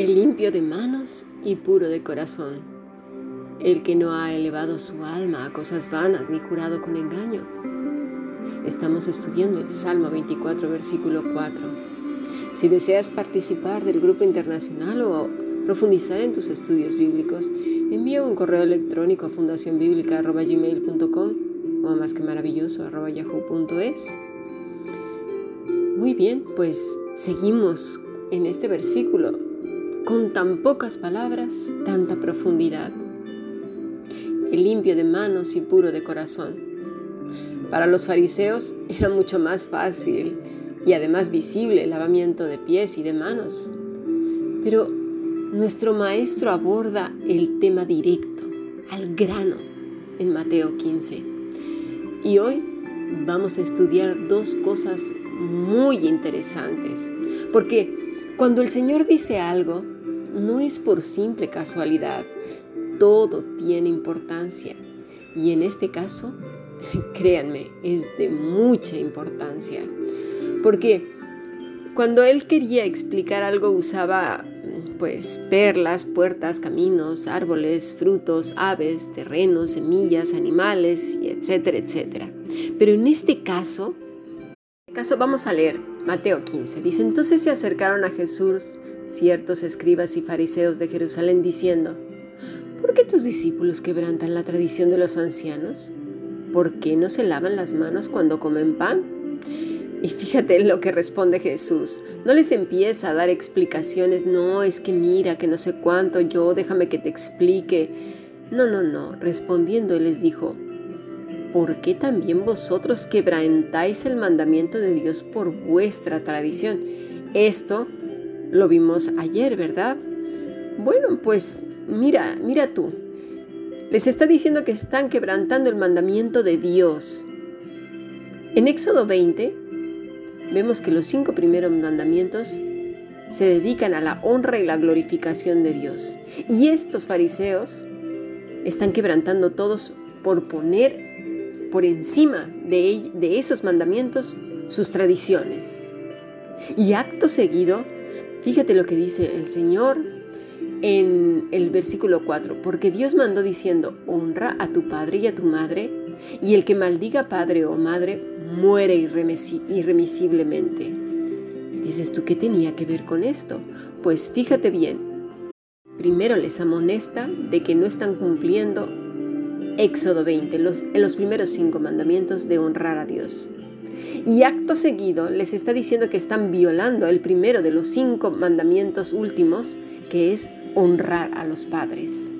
el limpio de manos y puro de corazón, el que no ha elevado su alma a cosas vanas ni jurado con engaño. Estamos estudiando el Salmo 24, versículo 4. Si deseas participar del grupo internacional o profundizar en tus estudios bíblicos, envía un correo electrónico a fundacionbiblica.gmail.com o a más que maravilloso yahoo.es. Muy bien, pues seguimos en este versículo con tan pocas palabras, tanta profundidad. El limpio de manos y puro de corazón. Para los fariseos era mucho más fácil y además visible el lavamiento de pies y de manos. Pero nuestro maestro aborda el tema directo, al grano, en Mateo 15. Y hoy vamos a estudiar dos cosas muy interesantes, porque cuando el Señor dice algo, no es por simple casualidad, todo tiene importancia. Y en este caso, créanme, es de mucha importancia. Porque cuando él quería explicar algo usaba pues perlas, puertas, caminos, árboles, frutos, aves, terrenos, semillas, animales, etcétera, etcétera. Pero en este caso, caso vamos a leer Mateo 15. Dice, entonces se acercaron a Jesús ciertos escribas y fariseos de Jerusalén diciendo, ¿por qué tus discípulos quebrantan la tradición de los ancianos? ¿Por qué no se lavan las manos cuando comen pan? Y fíjate lo que responde Jesús. No les empieza a dar explicaciones, no, es que mira, que no sé cuánto, yo, déjame que te explique. No, no, no. Respondiendo, Él les dijo, ¿por qué también vosotros quebrantáis el mandamiento de Dios por vuestra tradición? Esto lo vimos ayer, ¿verdad? Bueno, pues mira, mira tú. Les está diciendo que están quebrantando el mandamiento de Dios. En Éxodo 20 vemos que los cinco primeros mandamientos se dedican a la honra y la glorificación de Dios. Y estos fariseos están quebrantando todos por poner por encima de, de esos mandamientos sus tradiciones. Y acto seguido Fíjate lo que dice el Señor en el versículo 4, porque Dios mandó diciendo, honra a tu padre y a tu madre, y el que maldiga padre o madre muere irremisiblemente. Dices tú, ¿qué tenía que ver con esto? Pues fíjate bien, primero les amonesta de que no están cumpliendo Éxodo 20, los, los primeros cinco mandamientos de honrar a Dios. Y acto seguido les está diciendo que están violando el primero de los cinco mandamientos últimos, que es honrar a los padres.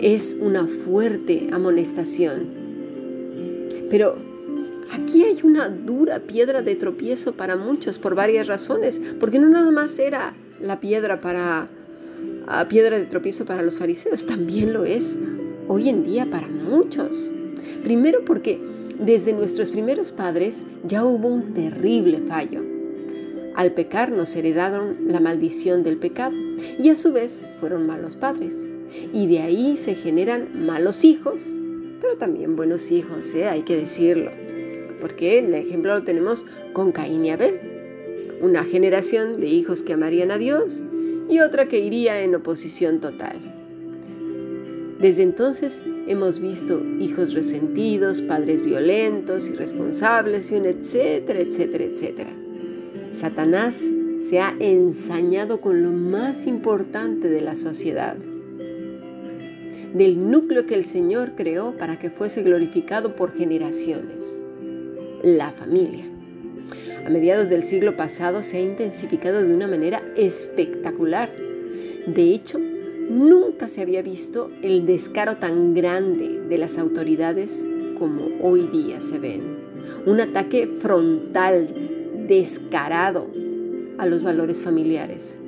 Es una fuerte amonestación. Pero aquí hay una dura piedra de tropiezo para muchos por varias razones, porque no nada más era la piedra para piedra de tropiezo para los fariseos, también lo es hoy en día para muchos. Primero porque desde nuestros primeros padres ya hubo un terrible fallo. Al pecar nos heredaron la maldición del pecado y a su vez fueron malos padres. Y de ahí se generan malos hijos, pero también buenos hijos, ¿eh? hay que decirlo. Porque el ejemplo lo tenemos con Caín y Abel. Una generación de hijos que amarían a Dios y otra que iría en oposición total. Desde entonces hemos visto hijos resentidos, padres violentos, irresponsables y un etcétera, etcétera, etcétera. Satanás se ha ensañado con lo más importante de la sociedad, del núcleo que el Señor creó para que fuese glorificado por generaciones, la familia. A mediados del siglo pasado se ha intensificado de una manera espectacular. De hecho, Nunca se había visto el descaro tan grande de las autoridades como hoy día se ven. Un ataque frontal, descarado a los valores familiares.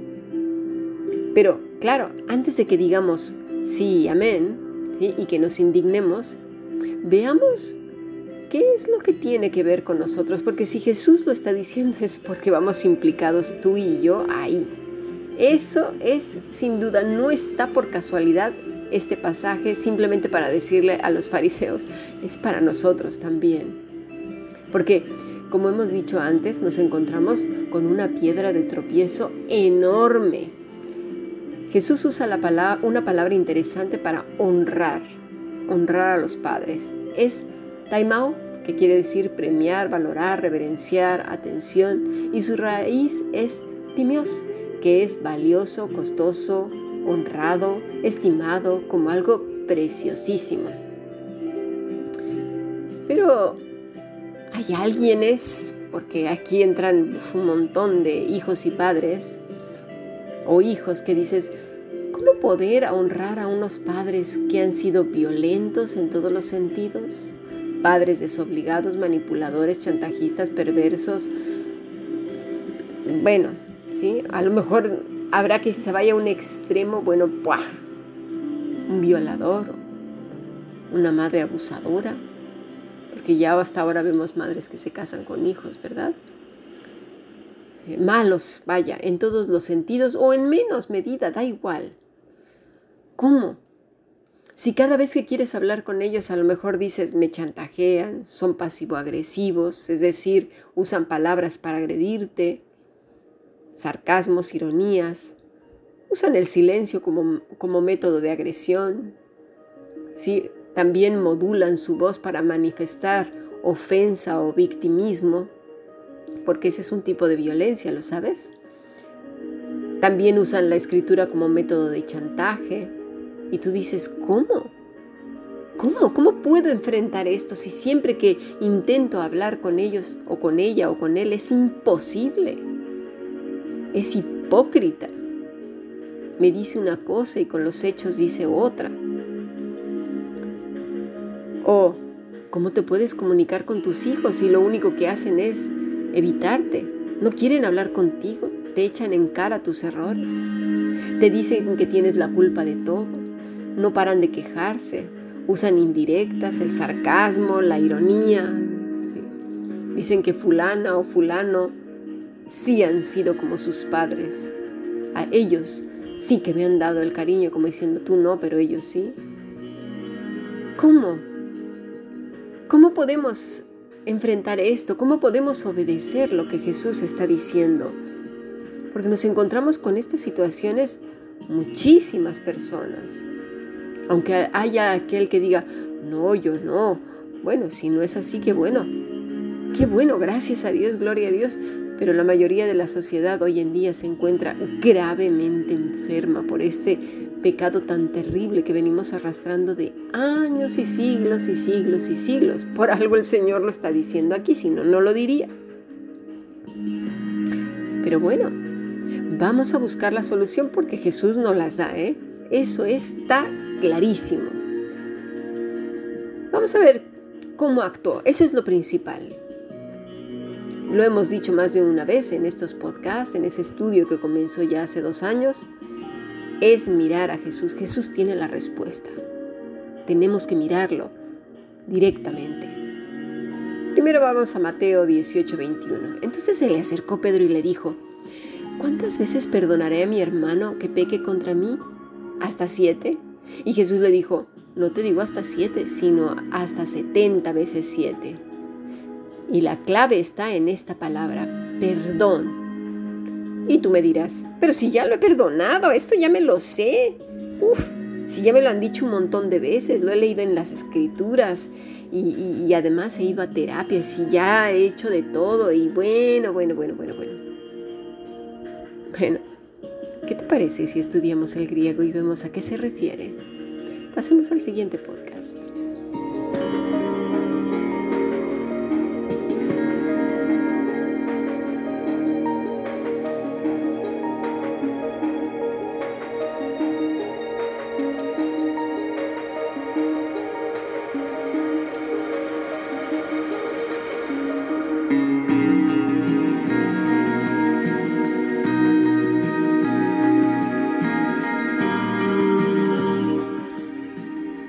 Pero, claro, antes de que digamos sí, amén, y que nos indignemos, veamos qué es lo que tiene que ver con nosotros, porque si Jesús lo está diciendo es porque vamos implicados tú y yo ahí. Eso es, sin duda, no está por casualidad este pasaje simplemente para decirle a los fariseos, es para nosotros también. Porque como hemos dicho antes, nos encontramos con una piedra de tropiezo enorme. Jesús usa la palabra, una palabra interesante para honrar, honrar a los padres. Es taimao, que quiere decir premiar, valorar, reverenciar, atención, y su raíz es timios, que es valioso, costoso, honrado, estimado como algo preciosísimo. Pero hay alguienes, porque aquí entran un montón de hijos y padres, o hijos que dices, ¿cómo poder honrar a unos padres que han sido violentos en todos los sentidos? Padres desobligados, manipuladores, chantajistas, perversos. Bueno, ¿sí? A lo mejor habrá que se vaya a un extremo, bueno, un violador, una madre abusadora, porque ya hasta ahora vemos madres que se casan con hijos, ¿verdad? Eh, malos, vaya, en todos los sentidos o en menos medida, da igual. ¿Cómo? Si cada vez que quieres hablar con ellos a lo mejor dices me chantajean, son pasivo-agresivos, es decir, usan palabras para agredirte, sarcasmos, ironías, usan el silencio como, como método de agresión, ¿sí? también modulan su voz para manifestar ofensa o victimismo, porque ese es un tipo de violencia, ¿lo sabes? También usan la escritura como método de chantaje. Y tú dices, ¿cómo? ¿Cómo? ¿Cómo puedo enfrentar esto si siempre que intento hablar con ellos o con ella o con él es imposible? Es hipócrita. Me dice una cosa y con los hechos dice otra. O, ¿cómo te puedes comunicar con tus hijos si lo único que hacen es evitarte? No quieren hablar contigo, te echan en cara tus errores, te dicen que tienes la culpa de todo, no paran de quejarse, usan indirectas, el sarcasmo, la ironía. Dicen que fulana o fulano sí han sido como sus padres. A ellos sí que me han dado el cariño, como diciendo tú no, pero ellos sí. ¿Cómo? ¿Cómo podemos enfrentar esto? ¿Cómo podemos obedecer lo que Jesús está diciendo? Porque nos encontramos con estas situaciones muchísimas personas. Aunque haya aquel que diga, no, yo no. Bueno, si no es así, qué bueno. Qué bueno, gracias a Dios, gloria a Dios. Pero la mayoría de la sociedad hoy en día se encuentra gravemente enferma por este pecado tan terrible que venimos arrastrando de años y siglos y siglos y siglos. Por algo el Señor lo está diciendo aquí, si no, no lo diría. Pero bueno, vamos a buscar la solución porque Jesús nos las da, ¿eh? Eso está clarísimo. Vamos a ver cómo actuó. Eso es lo principal. Lo hemos dicho más de una vez en estos podcasts, en ese estudio que comenzó ya hace dos años es mirar a Jesús. Jesús tiene la respuesta. Tenemos que mirarlo directamente. Primero vamos a Mateo 18, 21. Entonces se le acercó Pedro y le dijo, ¿cuántas veces perdonaré a mi hermano que peque contra mí? ¿Hasta siete? Y Jesús le dijo, no te digo hasta siete, sino hasta setenta veces siete. Y la clave está en esta palabra, perdón. Y tú me dirás, pero si ya lo he perdonado, esto ya me lo sé. Uf, si ya me lo han dicho un montón de veces, lo he leído en las escrituras y, además he ido a terapias y ya he hecho de todo y bueno, bueno, bueno, bueno, bueno. Bueno, ¿qué te parece si estudiamos el griego y vemos a qué se refiere? Pasemos al siguiente podcast.